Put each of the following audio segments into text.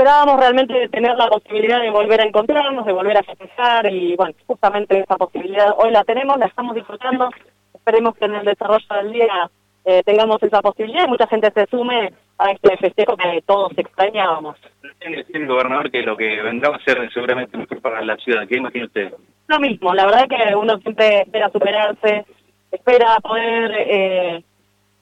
esperábamos realmente tener la posibilidad de volver a encontrarnos, de volver a festejar y bueno, justamente esa posibilidad hoy la tenemos, la estamos disfrutando, esperemos que en el desarrollo del día eh, tengamos esa posibilidad y mucha gente se sume a este festejo que todos extrañábamos. Tiene el gobernador que lo que vendrá a ser seguramente mejor para la ciudad, ¿qué imagina usted? Lo mismo, la verdad que uno siempre espera superarse, espera poder, eh,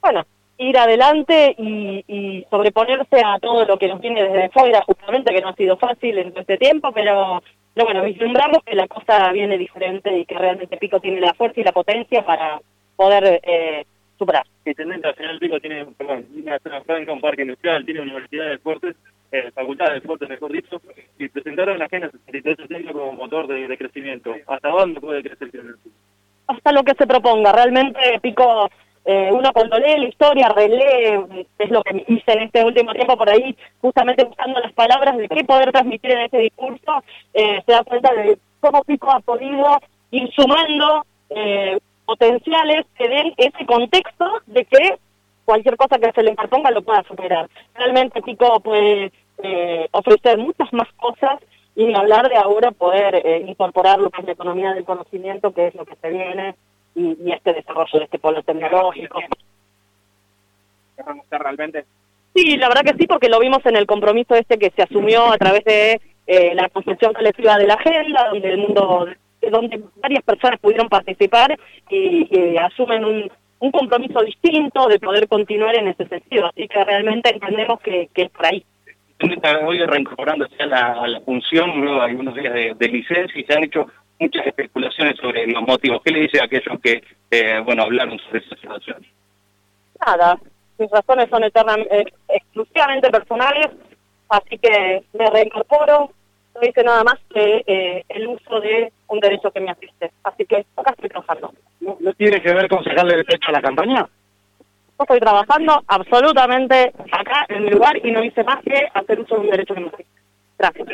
bueno, ir adelante y, sobreponerse a todo lo que nos viene desde fuera, justamente que no ha sido fácil en todo este tiempo, pero, pero bueno, vislumbramos que la cosa viene diferente y que realmente Pico tiene la fuerza y la potencia para poder eh, superar. Intendente Nacional Pico tiene, perdón, una zona franca, un parque industrial, tiene universidad de deportes, eh, facultad de deportes, mejor dicho, y presentaron la Agenda 63 como motor de, de, crecimiento. ¿Hasta dónde puede crecer el Hasta lo que se proponga. Realmente Pico eh, uno cuando lee la historia, relee, es lo que hice en este último tiempo por ahí, justamente buscando las palabras de qué poder transmitir en este discurso, eh, se da cuenta de cómo Pico ha podido ir sumando eh, potenciales que den ese contexto de que cualquier cosa que se le imponga lo pueda superar. Realmente Pico puede ofrecer muchas más cosas y hablar de ahora poder incorporar lo que es la economía del conocimiento, que es lo que se viene y, este desarrollo de este polo tecnológico. realmente? Sí, la verdad que sí, porque lo vimos en el compromiso este que se asumió a través de eh, la construcción colectiva de la agenda, donde el mundo, donde varias personas pudieron participar y, asumen un, un compromiso distinto de poder continuar en ese sentido. Así que realmente entendemos que, que es por ahí. Está hoy reincorporándose a la, a la función, luego hay unos días de, de licencia y se han hecho muchas especulaciones sobre los motivos. ¿Qué le dice a aquellos que, eh, bueno, hablaron sobre esa situación? Nada, mis razones son eternamente, exclusivamente personales, así que me reincorporo, no dice nada más que eh, el uso de un derecho que me asiste. Así que acá estoy trabajando. ¿No, tiene que ver con sacarle el pecho a la campaña? Yo estoy trabajando absolutamente acá en mi lugar y no hice más que hacer uso de un derecho que me asiste. Gracias.